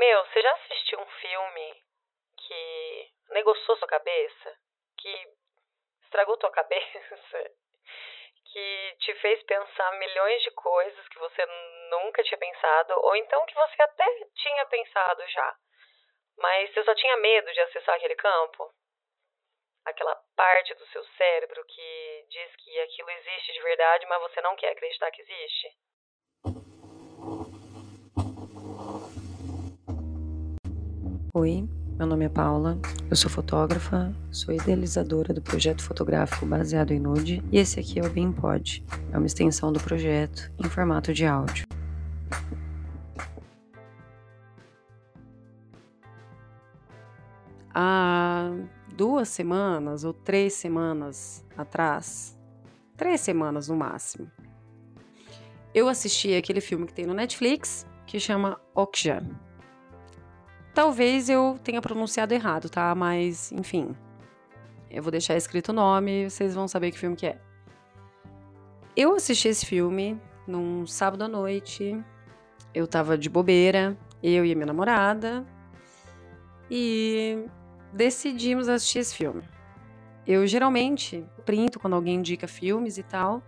Meu, você já assistiu um filme que negociou sua cabeça? Que estragou tua cabeça? Que te fez pensar milhões de coisas que você nunca tinha pensado? Ou então que você até tinha pensado já, mas você só tinha medo de acessar aquele campo? Aquela parte do seu cérebro que diz que aquilo existe de verdade, mas você não quer acreditar que existe? Oi, meu nome é Paula, eu sou fotógrafa, sou idealizadora do projeto fotográfico baseado em nude e esse aqui é o BeamPod, é uma extensão do projeto em formato de áudio. Há duas semanas ou três semanas atrás, três semanas no máximo, eu assisti aquele filme que tem no Netflix que chama Okja. Talvez eu tenha pronunciado errado, tá? Mas, enfim. Eu vou deixar escrito o nome vocês vão saber que filme que é. Eu assisti esse filme num sábado à noite. Eu tava de bobeira, eu e a minha namorada. E decidimos assistir esse filme. Eu geralmente printo quando alguém indica filmes e tal,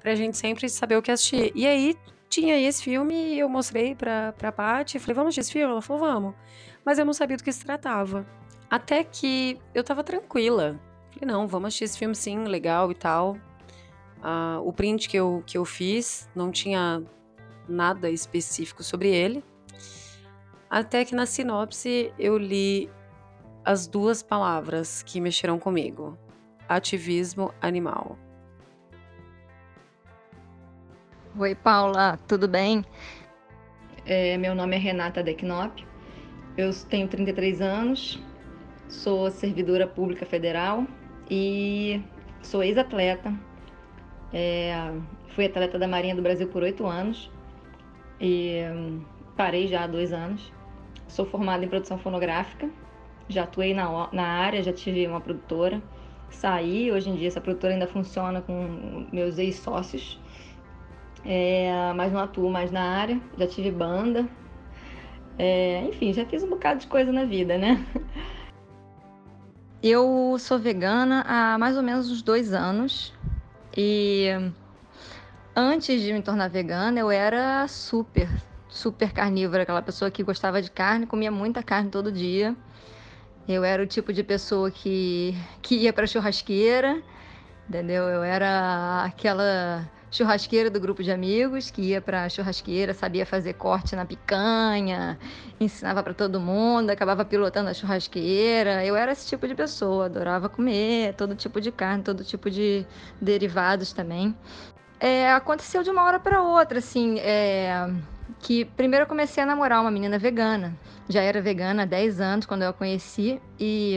pra gente sempre saber o que assistir. E aí tinha esse filme e eu mostrei pra, pra Paty. Falei, vamos assistir esse filme? Ela falou, vamos. Mas eu não sabia do que se tratava. Até que eu tava tranquila. Falei, não, vamos assistir esse filme sim, legal e tal. Uh, o print que eu, que eu fiz não tinha nada específico sobre ele. Até que na sinopse eu li as duas palavras que mexeram comigo: ativismo animal. Oi, Paula, tudo bem? É, meu nome é Renata Decknop, eu tenho 33 anos, sou servidora pública federal e sou ex-atleta. É, fui atleta da Marinha do Brasil por oito anos e hum, parei já há dois anos. Sou formada em produção fonográfica, já atuei na, na área, já tive uma produtora. Saí, hoje em dia essa produtora ainda funciona com meus ex-sócios é, mas não atuo mais na área, já tive banda, é, enfim, já fiz um bocado de coisa na vida, né? Eu sou vegana há mais ou menos uns dois anos e antes de me tornar vegana eu era super, super carnívora, aquela pessoa que gostava de carne, comia muita carne todo dia. Eu era o tipo de pessoa que, que ia para churrasqueira, entendeu? Eu era aquela churrasqueira do grupo de amigos, que ia para churrasqueira, sabia fazer corte na picanha, ensinava para todo mundo, acabava pilotando a churrasqueira. Eu era esse tipo de pessoa, adorava comer todo tipo de carne, todo tipo de derivados também. É, aconteceu de uma hora para outra, assim, é, que primeiro eu comecei a namorar uma menina vegana. Já era vegana há 10 anos quando eu a conheci e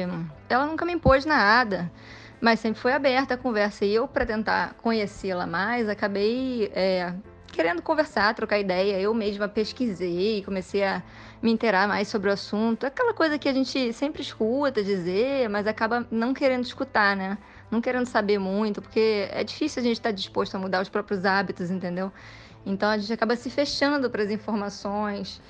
ela nunca me impôs nada mas sempre foi aberta a conversa. E eu, para tentar conhecê-la mais, acabei é, querendo conversar, trocar ideia. Eu mesma pesquisei, comecei a me inteirar mais sobre o assunto. Aquela coisa que a gente sempre escuta dizer, mas acaba não querendo escutar, né? Não querendo saber muito, porque é difícil a gente estar tá disposto a mudar os próprios hábitos, entendeu? Então a gente acaba se fechando para as informações.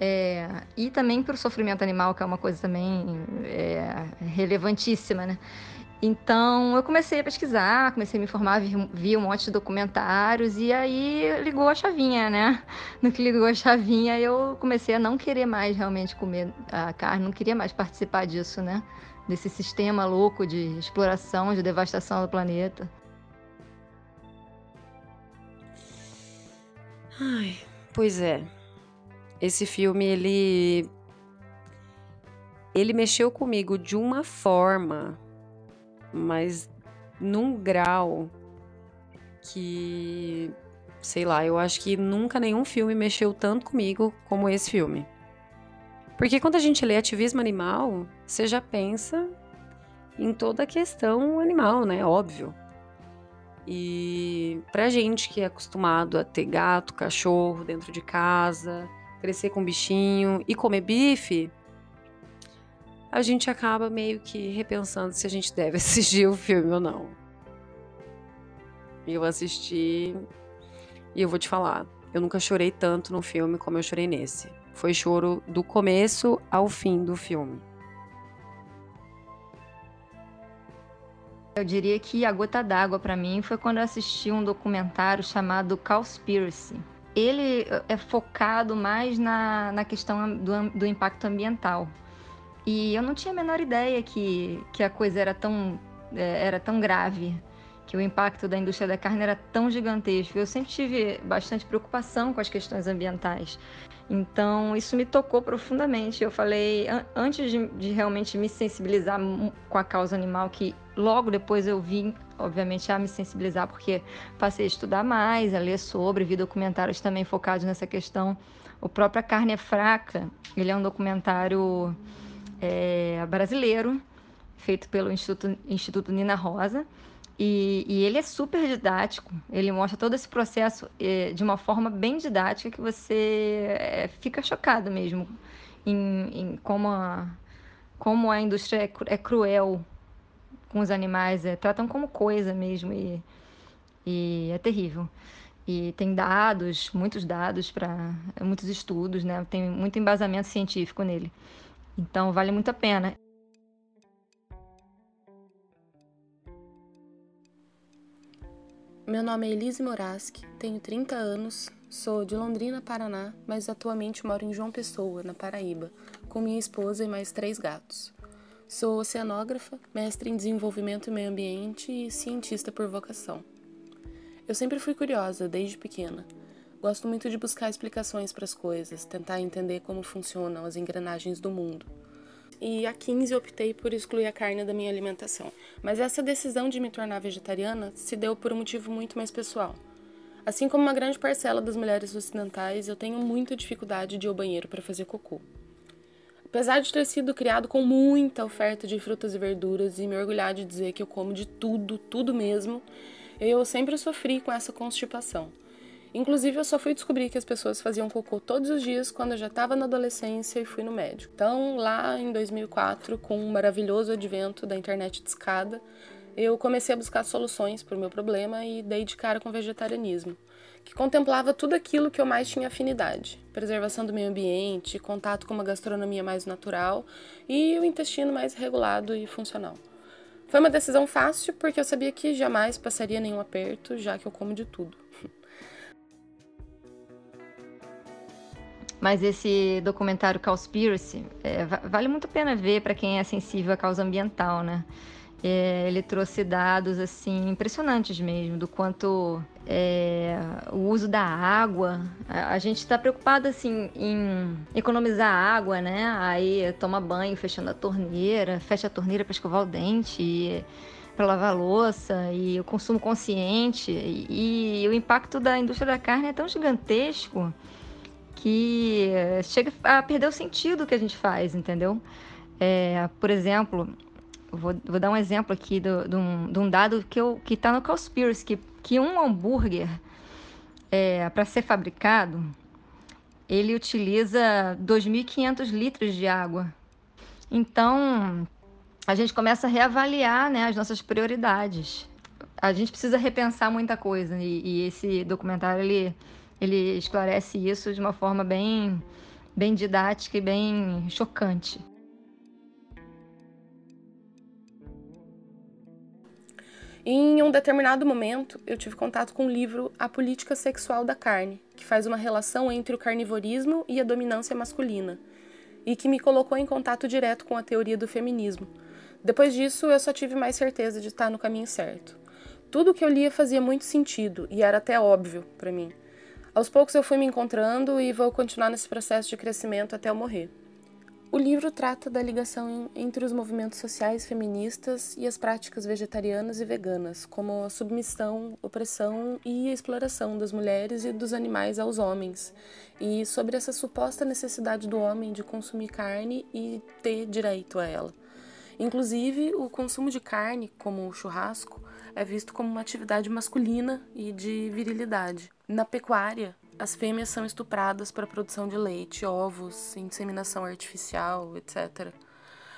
É, e também para o sofrimento animal, que é uma coisa também é, relevantíssima, né? Então eu comecei a pesquisar, comecei a me informar, vi, vi, um monte de documentários e aí ligou a chavinha, né? No que ligou a chavinha, eu comecei a não querer mais realmente comer a carne, não queria mais participar disso, né? Desse sistema louco de exploração, de devastação do planeta. Ai, pois é. Esse filme ele ele mexeu comigo de uma forma mas num grau que, sei lá, eu acho que nunca nenhum filme mexeu tanto comigo como esse filme. Porque quando a gente lê ativismo animal, você já pensa em toda a questão animal, né? Óbvio. E pra gente que é acostumado a ter gato, cachorro dentro de casa, crescer com bichinho e comer bife, a gente acaba meio que repensando se a gente deve assistir o filme ou não. Eu assisti e eu vou te falar, eu nunca chorei tanto no filme como eu chorei nesse. Foi choro do começo ao fim do filme. Eu diria que a gota d'água para mim foi quando eu assisti um documentário chamado Cowspiracy. Ele eh, é focado mais na, na questão do, do impacto ambiental. E eu não tinha a menor ideia que, que a coisa era tão, é, era tão grave, que o impacto da indústria da carne era tão gigantesco. Eu sempre tive bastante preocupação com as questões ambientais. Então, isso me tocou profundamente. Eu falei, an antes de, de, realmente me sensibilizar com a causa animal, que logo depois eu vim, obviamente, a me sensibilizar, porque passei a estudar mais, a ler sobre, vi documentários também focados nessa questão. O próprio A Carne é Fraca, ele é um documentário é, brasileiro, feito pelo Instituto, Instituto Nina Rosa. E, e, ele é super didático, ele mostra todo esse processo é, de uma forma bem didática que você é, fica chocado mesmo em, em, como, a, como a indústria é, é cruel com os animais, é, tratam como coisa mesmo e, e é terrível. E tem dados, muitos dados para muitos estudos, né? Tem muito embasamento científico nele. Então vale muito a pena. Meu nome é Elise Moraski, tenho 30 anos, sou de Londrina, Paraná, mas atualmente moro em João Pessoa, na Paraíba, com minha esposa e mais três gatos. Sou oceanógrafa, mestre em desenvolvimento e meio ambiente e cientista por vocação. Eu sempre fui curiosa, desde pequena. Gosto muito de buscar explicações para as coisas, tentar entender como funcionam as engrenagens do mundo. E há 15 optei por excluir a carne da minha alimentação. Mas essa decisão de me tornar vegetariana se deu por um motivo muito mais pessoal. Assim como uma grande parcela das mulheres ocidentais, eu tenho muita dificuldade de ir ao banheiro para fazer cocô. Apesar de ter sido criado com muita oferta de frutas e verduras e me orgulhar de dizer que eu como de tudo, tudo mesmo, eu sempre sofri com essa constipação. Inclusive, eu só fui descobrir que as pessoas faziam cocô todos os dias quando eu já estava na adolescência e fui no médico. Então, lá em 2004, com o um maravilhoso advento da internet de escada, eu comecei a buscar soluções para o meu problema e dei de cara com o vegetarianismo, que contemplava tudo aquilo que eu mais tinha afinidade: preservação do meio ambiente, contato com uma gastronomia mais natural e o intestino mais regulado e funcional. Foi uma decisão fácil porque eu sabia que jamais passaria nenhum aperto, já que eu como de tudo. Mas esse documentário Cowspiracy é, vale muito a pena ver para quem é sensível à causa ambiental, né? É, ele trouxe dados assim impressionantes mesmo do quanto é, o uso da água. A, gente está preocupado assim em economizar água, né? Aí toma banho fechando a torneira, fecha a torneira para escovar o dente. para lavar louça e o consumo consciente e, e o impacto da indústria da carne é tão gigantesco que chega a perder o sentido que a gente faz, entendeu? É, por exemplo, vou, vou, dar um exemplo aqui de, de, um, de um, dado que que está no Cowspiracy, que, que um hambúrguer é, para ser fabricado ele utiliza 2.500 litros de água. Então a gente começa a reavaliar né, as nossas prioridades. A gente precisa repensar muita coisa e, e esse documentário ele ele esclarece isso de uma forma bem, bem didática e bem chocante. Em um determinado momento, eu tive contato com o livro A Política Sexual da Carne, que faz uma relação entre o carnivorismo e a dominância masculina, e que me colocou em contato direto com a teoria do feminismo. Depois disso, eu só tive mais certeza de estar no caminho certo. Tudo o que eu lia fazia muito sentido e era até óbvio para mim. Aos poucos eu fui me encontrando e vou continuar nesse processo de crescimento até eu morrer. O livro trata da ligação entre os movimentos sociais feministas e as práticas vegetarianas e veganas, como a submissão, opressão e a exploração das mulheres e dos animais aos homens, e sobre essa suposta necessidade do homem de consumir carne e ter direito a ela. Inclusive, o consumo de carne, como o churrasco, é visto como uma atividade masculina e de virilidade. Na pecuária, as fêmeas são estupradas para a produção de leite, ovos, inseminação artificial, etc.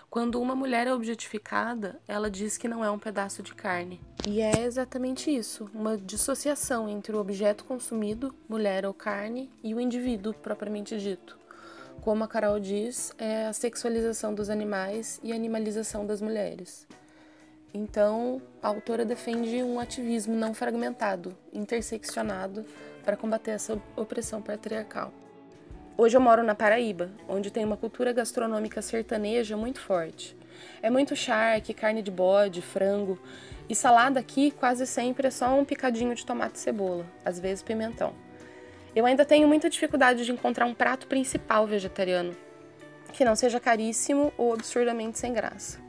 Quando uma mulher é objetificada, ela diz que não é um pedaço de carne. E é exatamente isso, uma dissociação entre o objeto consumido, mulher ou carne, e o indivíduo propriamente dito. Como a Carol diz, é a sexualização dos animais e a animalização das mulheres. Então, a autora defende um ativismo não fragmentado, interseccionado, para combater essa opressão patriarcal. Hoje eu moro na Paraíba, onde tem uma cultura gastronômica sertaneja muito forte. É muito charque, carne de bode, frango, e salada aqui quase sempre é só um picadinho de tomate e cebola, às vezes pimentão. Eu ainda tenho muita dificuldade de encontrar um prato principal vegetariano que não seja caríssimo ou absurdamente sem graça.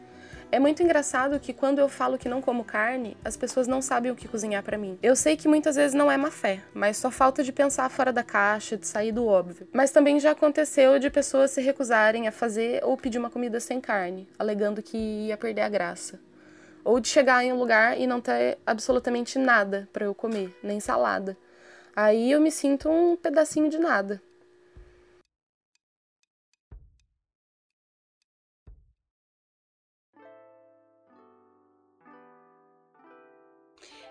É muito engraçado que quando eu falo que não como carne, as pessoas não sabem o que cozinhar para mim. Eu sei que muitas vezes não é má fé, mas só falta de pensar fora da caixa, de sair do óbvio. Mas também já aconteceu de pessoas se recusarem a fazer ou pedir uma comida sem carne, alegando que ia perder a graça. Ou de chegar em um lugar e não ter absolutamente nada para eu comer, nem salada. Aí eu me sinto um pedacinho de nada.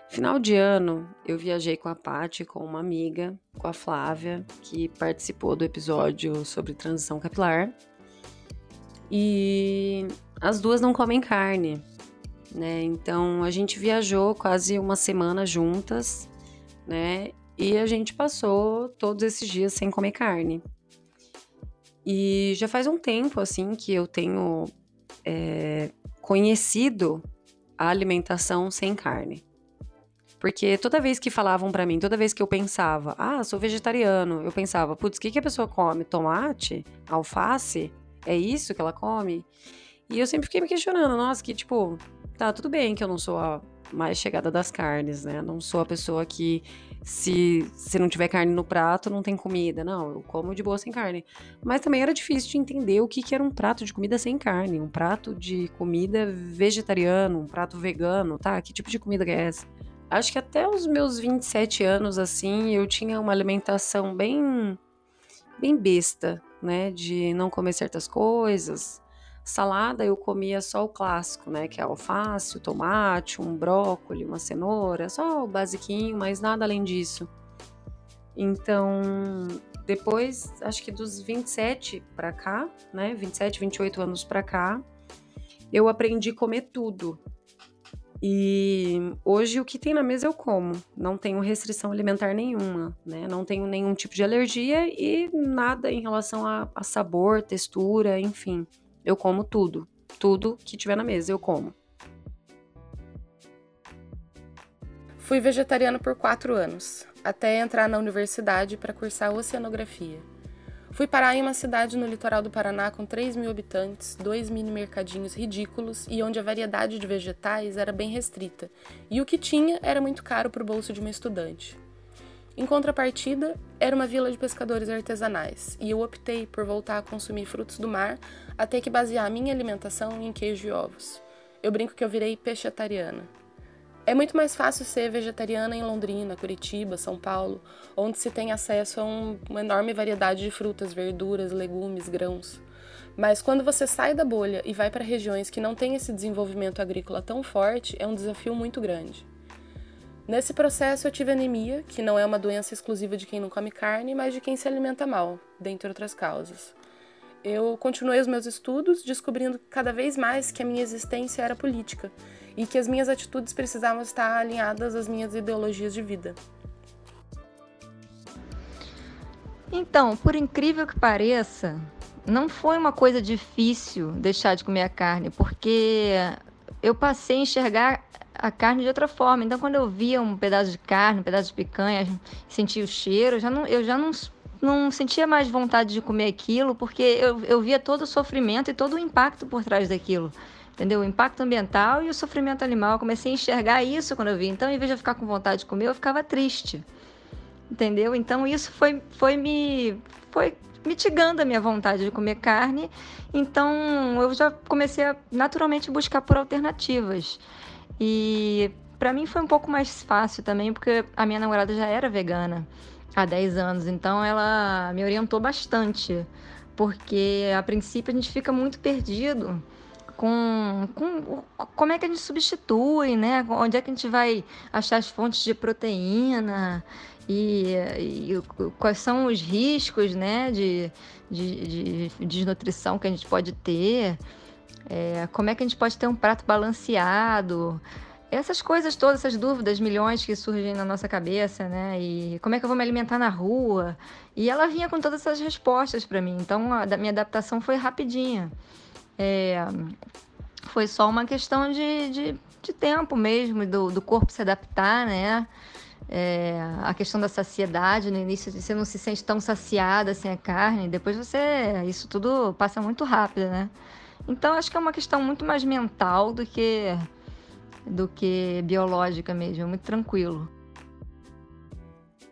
Final de ano, eu viajei com a Paty, com uma amiga, com a Flávia, que participou do episódio sobre transição capilar. E as duas não comem carne, né? Então a gente viajou quase uma semana juntas, né? E a gente passou todos esses dias sem comer carne. E já faz um tempo, assim, que eu tenho é, conhecido a alimentação sem carne. Porque toda vez que falavam para mim, toda vez que eu pensava, ah, sou vegetariano, eu pensava, putz, o que, que a pessoa come? Tomate? Alface? É isso que ela come? E eu sempre fiquei me questionando, nossa, que tipo, tá, tudo bem que eu não sou a mais chegada das carnes, né? Não sou a pessoa que se, se não tiver carne no prato, não tem comida. Não, eu como de boa sem carne. Mas também era difícil de entender o que, que era um prato de comida sem carne, um prato de comida vegetariano, um prato vegano, tá? Que tipo de comida é essa? Acho que até os meus 27 anos, assim, eu tinha uma alimentação bem, bem besta, né? De não comer certas coisas. Salada eu comia só o clássico, né? Que é alface, o tomate, um brócolis, uma cenoura, só o basiquinho, mas nada além disso. Então, depois, acho que dos 27 para cá, né? 27, 28 anos para cá, eu aprendi a comer tudo. E hoje o que tem na mesa eu como. Não tenho restrição alimentar nenhuma, né? Não tenho nenhum tipo de alergia e nada em relação a, a sabor, textura, enfim. Eu como tudo. Tudo que tiver na mesa eu como. Fui vegetariano por quatro anos, até entrar na universidade para cursar oceanografia. Fui parar em uma cidade no litoral do Paraná com 3 mil habitantes, dois mini mercadinhos ridículos e onde a variedade de vegetais era bem restrita, e o que tinha era muito caro para o bolso de uma estudante. Em contrapartida, era uma vila de pescadores artesanais, e eu optei por voltar a consumir frutos do mar até que basear minha alimentação em queijo e ovos. Eu brinco que eu virei peixetariana. É muito mais fácil ser vegetariana em Londrina, Curitiba, São Paulo, onde se tem acesso a um, uma enorme variedade de frutas, verduras, legumes, grãos. Mas quando você sai da bolha e vai para regiões que não têm esse desenvolvimento agrícola tão forte, é um desafio muito grande. Nesse processo eu tive anemia, que não é uma doença exclusiva de quem não come carne, mas de quem se alimenta mal, dentre outras causas. Eu continuei os meus estudos, descobrindo cada vez mais que a minha existência era política e que as minhas atitudes precisavam estar alinhadas às minhas ideologias de vida. Então, por incrível que pareça, não foi uma coisa difícil deixar de comer a carne, porque eu passei a enxergar a carne de outra forma. Então, quando eu via um pedaço de carne, um pedaço de picanha, sentia o cheiro, eu já não, eu já não, não sentia mais vontade de comer aquilo, porque eu, eu via todo o sofrimento e todo o impacto por trás daquilo entendeu? O impacto ambiental e o sofrimento animal. Eu comecei a enxergar isso quando eu vi. Então, em vez de eu ficar com vontade de comer, eu ficava triste, entendeu? Então, isso foi, foi me foi mitigando a minha vontade de comer carne. Então, eu já comecei a naturalmente buscar por alternativas. E para mim foi um pouco mais fácil também, porque a minha namorada já era vegana há 10 anos, então ela me orientou bastante, porque a princípio a gente fica muito perdido com, com como é que a gente substitui, né? Onde é que a gente vai achar as fontes de proteína e, e quais são os riscos, né? De, de, de, de desnutrição que a gente pode ter. É, como é que a gente pode ter um prato balanceado? Essas coisas todas, essas dúvidas, milhões que surgem na nossa cabeça, né? E como é que eu vou me alimentar na rua? E ela vinha com todas essas respostas para mim. Então, a minha adaptação foi rapidinha. É, foi só uma questão de, de, de tempo mesmo, do, do corpo se adaptar, né? É, a questão da saciedade, no início você não se sente tão saciada sem a carne, depois você. Isso tudo passa muito rápido, né? Então acho que é uma questão muito mais mental do que do que biológica mesmo, é muito tranquilo.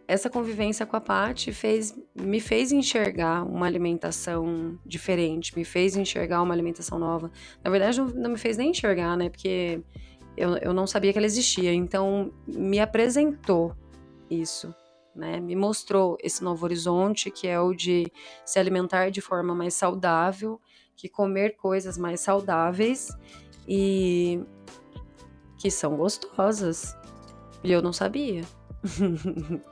Essa convivência com a Paty fez, me fez enxergar uma alimentação diferente, me fez enxergar uma alimentação nova. Na verdade, não, não me fez nem enxergar, né? Porque eu, eu não sabia que ela existia. Então, me apresentou isso, né? Me mostrou esse novo horizonte, que é o de se alimentar de forma mais saudável, que comer coisas mais saudáveis e que são gostosas. E eu não sabia.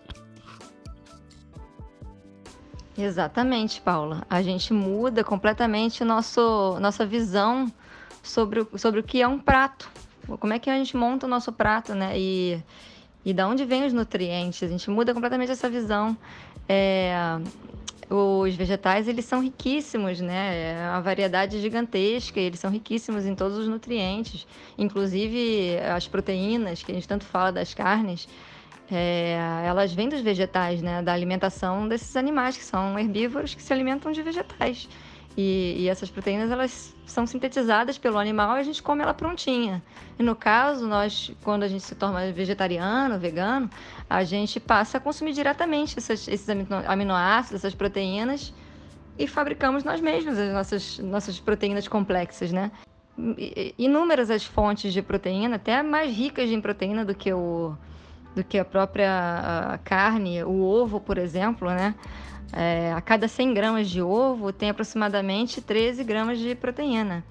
Exatamente, Paula. A gente muda completamente nosso, nossa visão sobre o, sobre o que é um prato. Como é que a gente monta o nosso prato, né? E, e da onde vem os nutrientes. A gente muda completamente essa visão. É, os vegetais, eles são riquíssimos, né? É uma variedade gigantesca, eles são riquíssimos em todos os nutrientes, inclusive as proteínas, que a gente tanto fala das carnes, é, elas vêm dos vegetais, né? Da alimentação desses animais, que são herbívoros, que se alimentam de vegetais. E, e, essas proteínas elas são sintetizadas pelo animal e a gente come ela prontinha. E no caso, nós, quando a gente se torna vegetariano, vegano, a gente passa a consumir diretamente essas, esses aminoácidos, essas proteínas e fabricamos nós mesmos as nossas, nossas proteínas complexas, né? Inúmeras as fontes de proteína, até mais ricas em proteína do que, o, do que a própria carne, o ovo, por exemplo, né? É, a cada 100 gramas de ovo tem aproximadamente 13 gramas de proteína.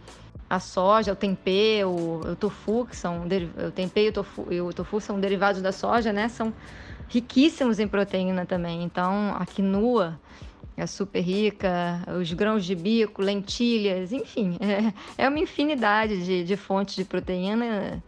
A soja, o tempê, o, o tofu, que são o tempê e o tofu, e o tofu são derivados da soja, né? São riquíssimos em proteína também. Então, a quinoa é super rica, os grãos de bico, lentilhas, enfim, é, é uma infinidade de, de fontes de proteína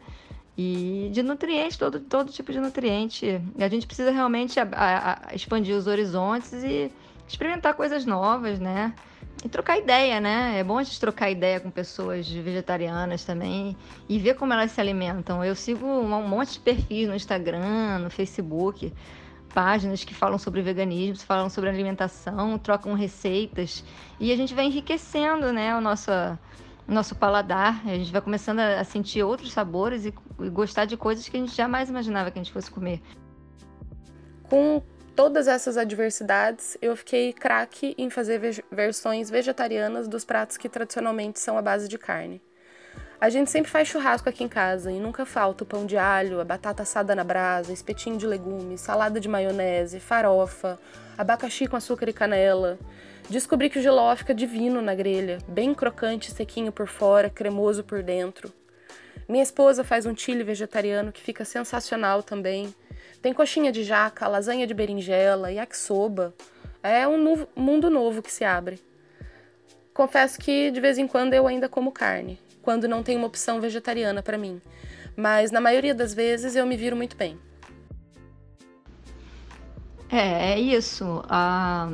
e de nutrientes, todo, todo tipo de nutriente. A gente precisa realmente a, a, a expandir os horizontes e experimentar coisas novas, né? E trocar ideia, né? É bom a gente trocar ideia com pessoas vegetarianas também e ver como elas se alimentam. Eu sigo um monte de perfis no Instagram, no Facebook, páginas que falam sobre veganismo, falam sobre alimentação, trocam receitas e a gente vai enriquecendo, né, o nosso, nosso paladar. A gente vai começando a sentir outros sabores e, e gostar de coisas que a gente jamais imaginava que a gente fosse comer. Com todas essas adversidades, eu fiquei craque em fazer ve versões vegetarianas dos pratos que tradicionalmente são à base de carne. A gente sempre faz churrasco aqui em casa e nunca falta o pão de alho, a batata assada na brasa, espetinho de legumes, salada de maionese, farofa, abacaxi com açúcar e canela. Descobri que o geló fica divino na grelha, bem crocante, sequinho por fora, cremoso por dentro. Minha esposa faz um chile vegetariano que fica sensacional também. Tem coxinha de jaca, lasanha de berinjela, yakisoba. É um mundo novo que se abre. Confesso que de vez em quando eu ainda como carne, quando não tem uma opção vegetariana para mim. Mas na maioria das vezes eu me viro muito bem. É, é isso. Ah,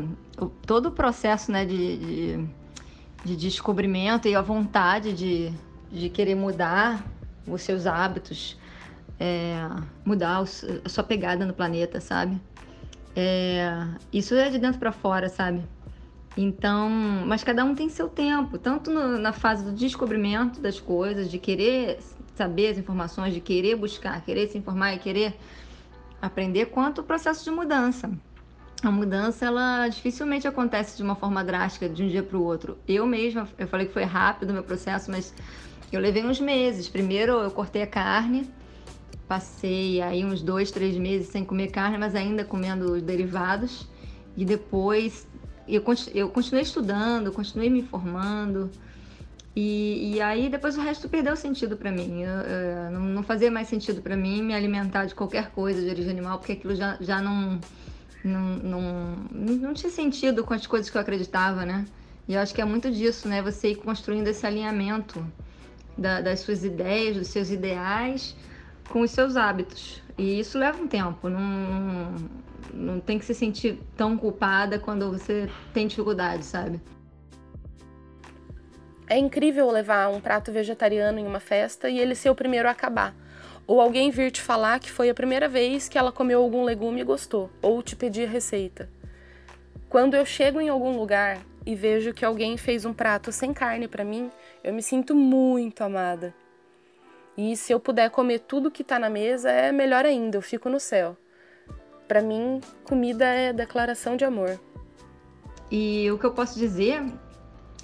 todo o processo né, de, de, de, descobrimento e a vontade de, de querer mudar os seus hábitos é, mudar a sua pegada no planeta, sabe? É, isso é de dentro para fora, sabe? Então, mas cada um tem seu tempo, tanto no, na fase do descobrimento das coisas, de querer saber as informações, de querer buscar, querer se informar e querer aprender, quanto o processo de mudança. A mudança, ela dificilmente acontece de uma forma drástica, de um dia para o outro. Eu mesma, eu falei que foi rápido o meu processo, mas eu levei uns meses. Primeiro eu cortei a carne, Passei aí uns dois, três meses sem comer carne, mas ainda comendo os derivados. E depois eu, eu continuei estudando, continuei me informando. E, e aí depois o resto perdeu sentido para mim. Eu, eu, não, não, fazia mais sentido para mim me alimentar de qualquer coisa de origem animal, porque aquilo já, já não, não, não, não tinha sentido com as coisas que eu acreditava, né? E eu acho que é muito disso, né? Você ir construindo esse alinhamento da, das suas ideias, dos seus ideais com os seus hábitos. E isso leva um tempo. Não, não tem que se sentir tão culpada quando você tem dificuldade, sabe? É incrível levar um prato vegetariano em uma festa e ele ser o primeiro a acabar. Ou alguém vir te falar que foi a primeira vez que ela comeu algum legume e gostou, ou te pedir receita. Quando eu chego em algum lugar e vejo que alguém fez um prato sem carne para mim, eu me sinto muito amada. E se eu puder comer tudo que está na mesa, é melhor ainda, eu fico no céu. Para mim, comida é declaração de amor. E o que eu posso dizer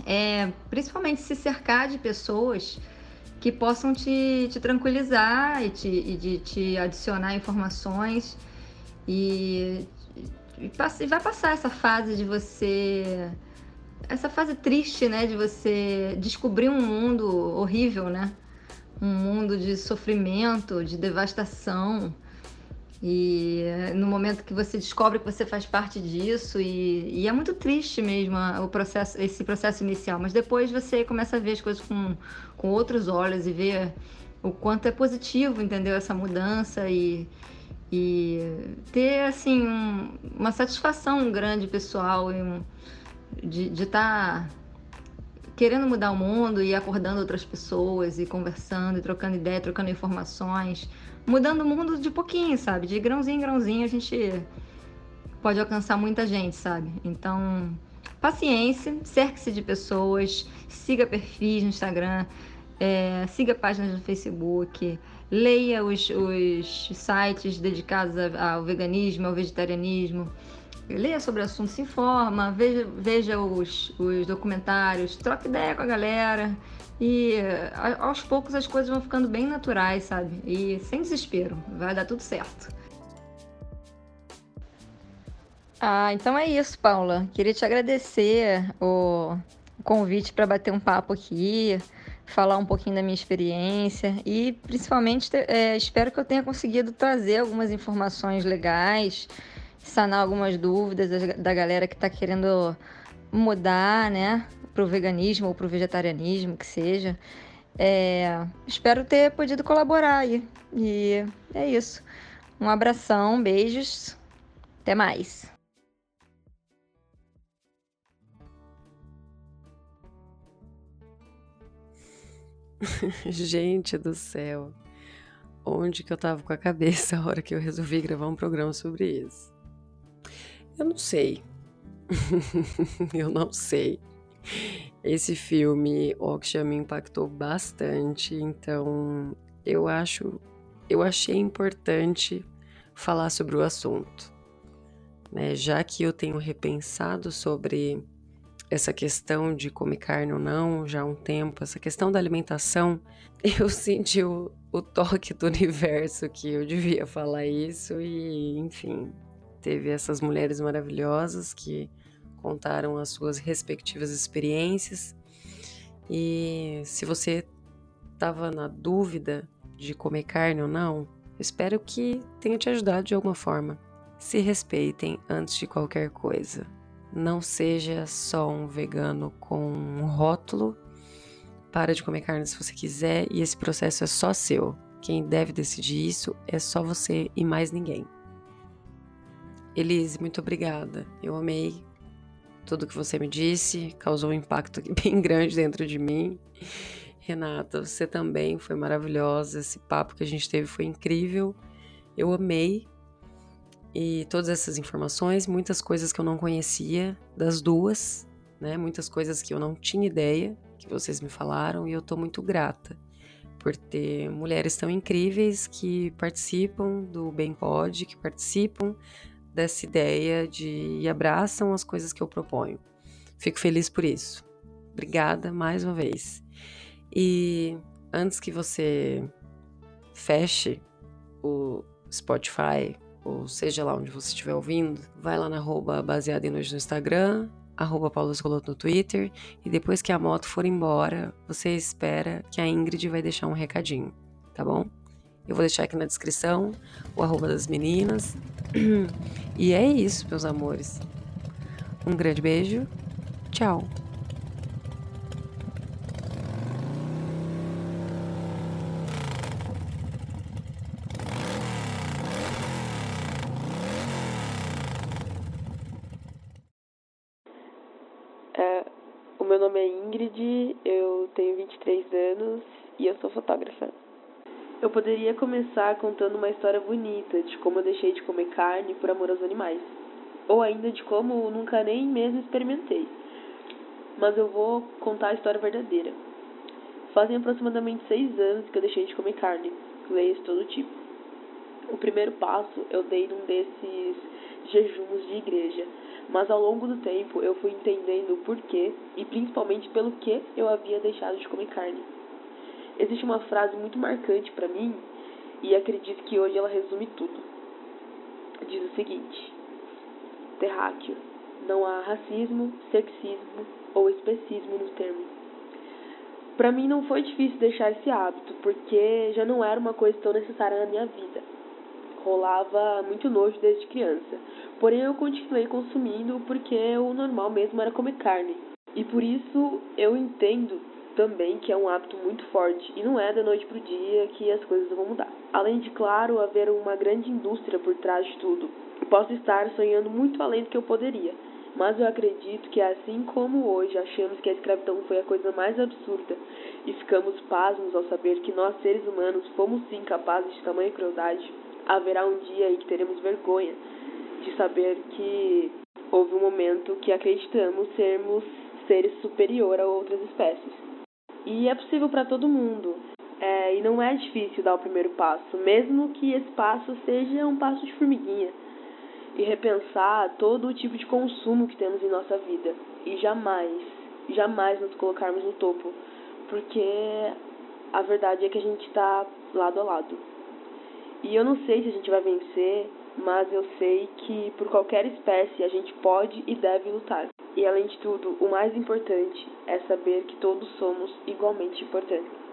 é principalmente se cercar de pessoas que possam te, te tranquilizar e, te, e de te adicionar informações e, e, e vai passar essa fase de você essa fase triste, né, de você descobrir um mundo horrível, né? Um mundo de sofrimento, de devastação, e no momento que você descobre que você faz parte disso, e, e, é muito triste mesmo o processo, esse processo inicial, mas depois você começa a ver as coisas com, com outros olhos e ver o quanto é positivo, entendeu? Essa mudança e, e ter, assim, um, uma satisfação grande pessoal e um, de estar. Querendo mudar o mundo e acordando outras pessoas e conversando e trocando ideia, trocando informações, mudando o mundo de pouquinho, sabe? De grãozinho em grãozinho a gente pode alcançar muita gente, sabe? Então, paciência, cerque-se de pessoas, siga perfis no Instagram, é, siga páginas no Facebook, leia os, os sites dedicados ao veganismo, ao vegetarianismo, leia sobre o assunto, se informa, veja, veja os, os documentários, troque ideia com a galera. E aos poucos as coisas vão ficando bem naturais, sabe? E sem desespero, vai dar tudo certo. Ah, então é isso, Paula. Queria te agradecer o convite para bater um papo aqui, falar um pouquinho da minha experiência e principalmente é, espero que eu tenha conseguido trazer algumas informações legais, sanar algumas dúvidas da galera que está querendo mudar, né? para o veganismo ou para o vegetarianismo, que seja. É, espero ter podido colaborar aí. E é isso. Um abração, beijos, até mais. Gente do céu, onde que eu tava com a cabeça a hora que eu resolvi gravar um programa sobre isso? Eu não sei. eu não sei. Esse filme, Oksha, me impactou bastante, então eu acho, eu achei importante falar sobre o assunto. Né? Já que eu tenho repensado sobre essa questão de comer carne ou não já há um tempo, essa questão da alimentação, eu senti o, o toque do universo que eu devia falar isso e, enfim, teve essas mulheres maravilhosas que contaram as suas respectivas experiências. E se você estava na dúvida de comer carne ou não, espero que tenha te ajudado de alguma forma. Se respeitem antes de qualquer coisa. Não seja só um vegano com um rótulo. Para de comer carne se você quiser e esse processo é só seu. Quem deve decidir isso é só você e mais ninguém. Elise, muito obrigada. Eu amei tudo que você me disse, causou um impacto bem grande dentro de mim. Renata, você também foi maravilhosa. Esse papo que a gente teve foi incrível. Eu amei. E todas essas informações, muitas coisas que eu não conhecia das duas, né? Muitas coisas que eu não tinha ideia que vocês me falaram e eu tô muito grata por ter mulheres tão incríveis que participam do Bem Pod, que participam dessa ideia de abraçam as coisas que eu proponho. Fico feliz por isso. Obrigada mais uma vez. E antes que você feche o Spotify, ou seja lá onde você estiver ouvindo, vai lá na arroba baseada em noite no Instagram, arroba Paulo Escoloto no Twitter. E depois que a moto for embora, você espera que a Ingrid vai deixar um recadinho, tá bom? Eu vou deixar aqui na descrição o arroba das meninas. E é isso, meus amores. Um grande beijo. Tchau. É, o meu nome é Ingrid, eu tenho 23 anos e eu sou fotógrafa. Eu poderia começar contando uma história bonita de como eu deixei de comer carne por amor aos animais, ou ainda de como nunca nem mesmo experimentei. Mas eu vou contar a história verdadeira. Fazem aproximadamente seis anos que eu deixei de comer carne, leis todo tipo. O primeiro passo eu dei num desses jejuns de igreja, mas ao longo do tempo eu fui entendendo o porquê e principalmente pelo que eu havia deixado de comer carne. Existe uma frase muito marcante para mim e acredito que hoje ela resume tudo. Diz o seguinte: terráqueo, não há racismo, sexismo ou especismo no termo. Para mim não foi difícil deixar esse hábito, porque já não era uma coisa tão necessária na minha vida. Rolava muito nojo desde criança. Porém eu continuei consumindo porque o normal mesmo era comer carne. E por isso eu entendo também que é um hábito muito forte e não é da noite para o dia que as coisas vão mudar. Além de, claro, haver uma grande indústria por trás de tudo. Posso estar sonhando muito além do que eu poderia, mas eu acredito que assim como hoje achamos que a escravidão foi a coisa mais absurda e ficamos pasmos ao saber que nós seres humanos fomos sim capazes de tamanha crueldade, haverá um dia em que teremos vergonha de saber que houve um momento que acreditamos sermos seres superior a outras espécies. E é possível para todo mundo. É, e não é difícil dar o primeiro passo, mesmo que esse passo seja um passo de formiguinha. E repensar todo o tipo de consumo que temos em nossa vida. E jamais, jamais nos colocarmos no topo. Porque a verdade é que a gente está lado a lado. E eu não sei se a gente vai vencer, mas eu sei que por qualquer espécie a gente pode e deve lutar. E além de tudo, o mais importante é saber que todos somos igualmente importantes.